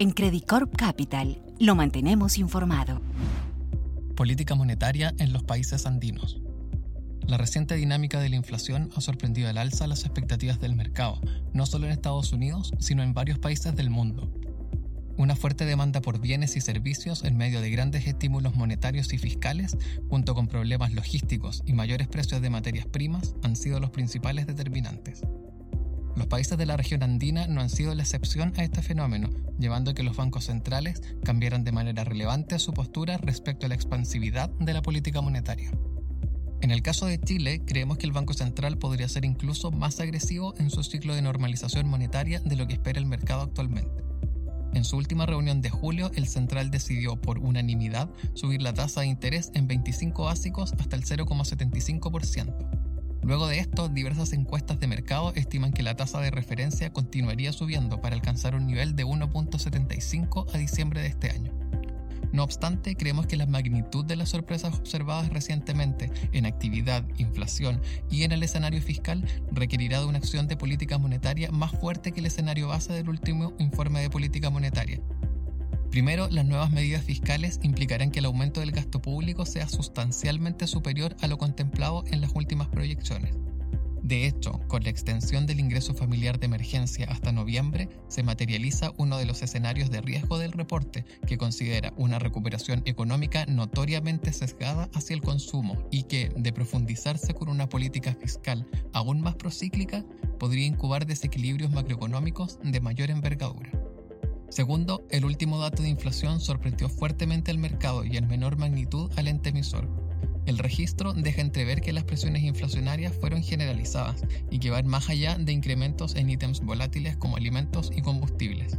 En Credit Corp Capital lo mantenemos informado. Política monetaria en los países andinos. La reciente dinámica de la inflación ha sorprendido al alza las expectativas del mercado, no solo en Estados Unidos, sino en varios países del mundo. Una fuerte demanda por bienes y servicios en medio de grandes estímulos monetarios y fiscales, junto con problemas logísticos y mayores precios de materias primas, han sido los principales determinantes. Los países de la región andina no han sido la excepción a este fenómeno, llevando a que los bancos centrales cambiaran de manera relevante su postura respecto a la expansividad de la política monetaria. En el caso de Chile, creemos que el Banco Central podría ser incluso más agresivo en su ciclo de normalización monetaria de lo que espera el mercado actualmente. En su última reunión de julio, el central decidió por unanimidad subir la tasa de interés en 25 básicos hasta el 0,75%. Luego de esto, diversas encuestas de mercado estiman que la tasa de referencia continuaría subiendo para alcanzar un nivel de 1.75 a diciembre de este año. No obstante, creemos que la magnitud de las sorpresas observadas recientemente en actividad, inflación y en el escenario fiscal requerirá de una acción de política monetaria más fuerte que el escenario base del último informe de política monetaria, Primero, las nuevas medidas fiscales implicarán que el aumento del gasto público sea sustancialmente superior a lo contemplado en las últimas proyecciones. De hecho, con la extensión del ingreso familiar de emergencia hasta noviembre, se materializa uno de los escenarios de riesgo del reporte, que considera una recuperación económica notoriamente sesgada hacia el consumo y que, de profundizarse con una política fiscal aún más procíclica, podría incubar desequilibrios macroeconómicos de mayor envergadura. Segundo, el último dato de inflación sorprendió fuertemente al mercado y en menor magnitud al ente emisor. El registro deja entrever que las presiones inflacionarias fueron generalizadas y que van más allá de incrementos en ítems volátiles como alimentos y combustibles.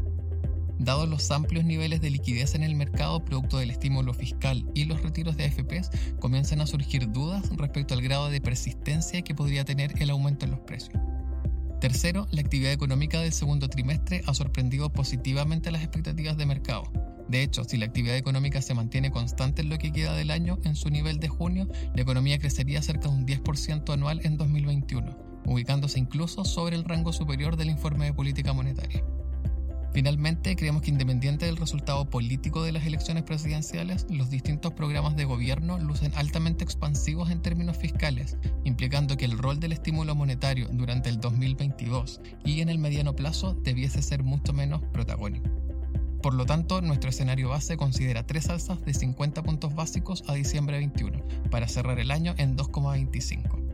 Dados los amplios niveles de liquidez en el mercado producto del estímulo fiscal y los retiros de AFPs, comienzan a surgir dudas respecto al grado de persistencia que podría tener el aumento en los precios. Tercero, la actividad económica del segundo trimestre ha sorprendido positivamente las expectativas de mercado. De hecho, si la actividad económica se mantiene constante en lo que queda del año en su nivel de junio, la economía crecería cerca de un 10% anual en 2021, ubicándose incluso sobre el rango superior del informe de política monetaria. Finalmente, creemos que independiente del resultado político de las elecciones presidenciales, los distintos programas de gobierno lucen altamente expansivos en términos fiscales, implicando que el rol del estímulo monetario durante el 2022 y en el mediano plazo debiese ser mucho menos protagónico. Por lo tanto, nuestro escenario base considera tres alzas de 50 puntos básicos a diciembre 21, para cerrar el año en 2,25.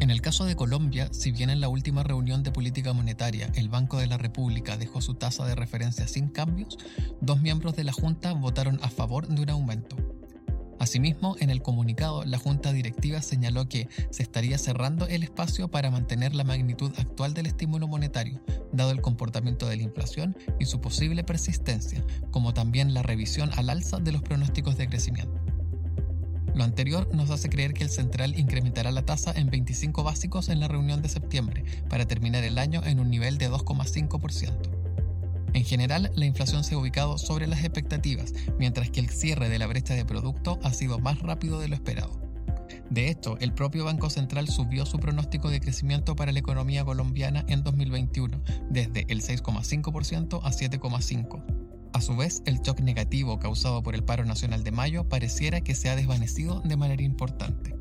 En el caso de Colombia, si bien en la última reunión de política monetaria el Banco de la República dejó su tasa de referencia sin cambios, dos miembros de la Junta votaron a favor de un aumento. Asimismo, en el comunicado, la Junta Directiva señaló que se estaría cerrando el espacio para mantener la magnitud actual del estímulo monetario, dado el comportamiento de la inflación y su posible persistencia, como también la revisión al alza de los pronósticos de crecimiento. Lo anterior nos hace creer que el central incrementará la tasa en 25 básicos en la reunión de septiembre, para terminar el año en un nivel de 2,5%. En general, la inflación se ha ubicado sobre las expectativas, mientras que el cierre de la brecha de producto ha sido más rápido de lo esperado. De hecho, el propio Banco Central subió su pronóstico de crecimiento para la economía colombiana en 2021, desde el 6,5% a 7,5%, a su vez, el shock negativo causado por el paro nacional de mayo pareciera que se ha desvanecido de manera importante.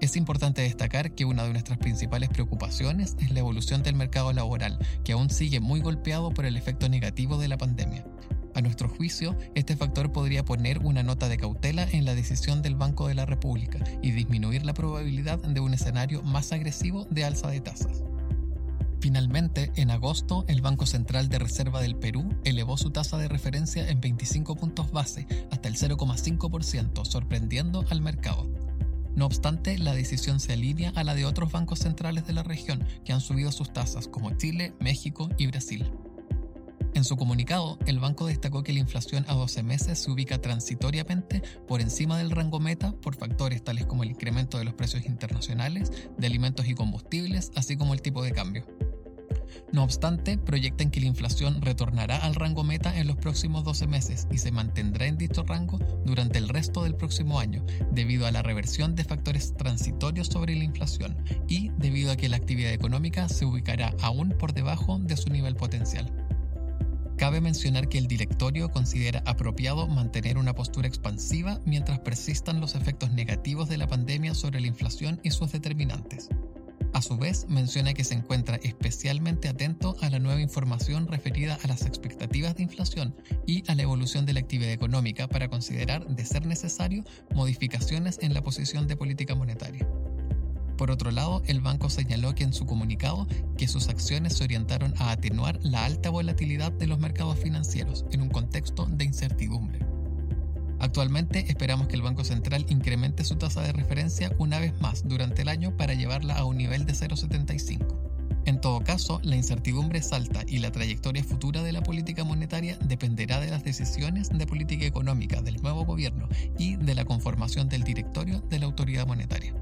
Es importante destacar que una de nuestras principales preocupaciones es la evolución del mercado laboral, que aún sigue muy golpeado por el efecto negativo de la pandemia. A nuestro juicio, este factor podría poner una nota de cautela en la decisión del Banco de la República y disminuir la probabilidad de un escenario más agresivo de alza de tasas. Finalmente, en agosto, el Banco Central de Reserva del Perú elevó su tasa de referencia en 25 puntos base hasta el 0,5%, sorprendiendo al mercado. No obstante, la decisión se alinea a la de otros bancos centrales de la región que han subido sus tasas, como Chile, México y Brasil. En su comunicado, el banco destacó que la inflación a 12 meses se ubica transitoriamente por encima del rango meta por factores tales como el incremento de los precios internacionales de alimentos y combustibles, así como el tipo de cambio. No obstante, proyectan que la inflación retornará al rango meta en los próximos 12 meses y se mantendrá en dicho rango durante el resto del próximo año, debido a la reversión de factores transitorios sobre la inflación y debido a que la actividad económica se ubicará aún por debajo de su nivel potencial. Cabe mencionar que el directorio considera apropiado mantener una postura expansiva mientras persistan los efectos negativos de la pandemia sobre la inflación y sus determinantes. A su vez, menciona que se encuentra especialmente atento a la nueva información referida a las expectativas de inflación y a la evolución de la actividad económica para considerar, de ser necesario, modificaciones en la posición de política monetaria. Por otro lado, el banco señaló que en su comunicado que sus acciones se orientaron a atenuar la alta volatilidad de los mercados financieros en un contexto de incertidumbre. Actualmente esperamos que el Banco Central incremente su tasa de referencia una vez más durante el año para llevarla a un nivel de 0,75. En todo caso, la incertidumbre es alta y la trayectoria futura de la política monetaria dependerá de las decisiones de política económica del nuevo gobierno y de la conformación del directorio de la autoridad monetaria.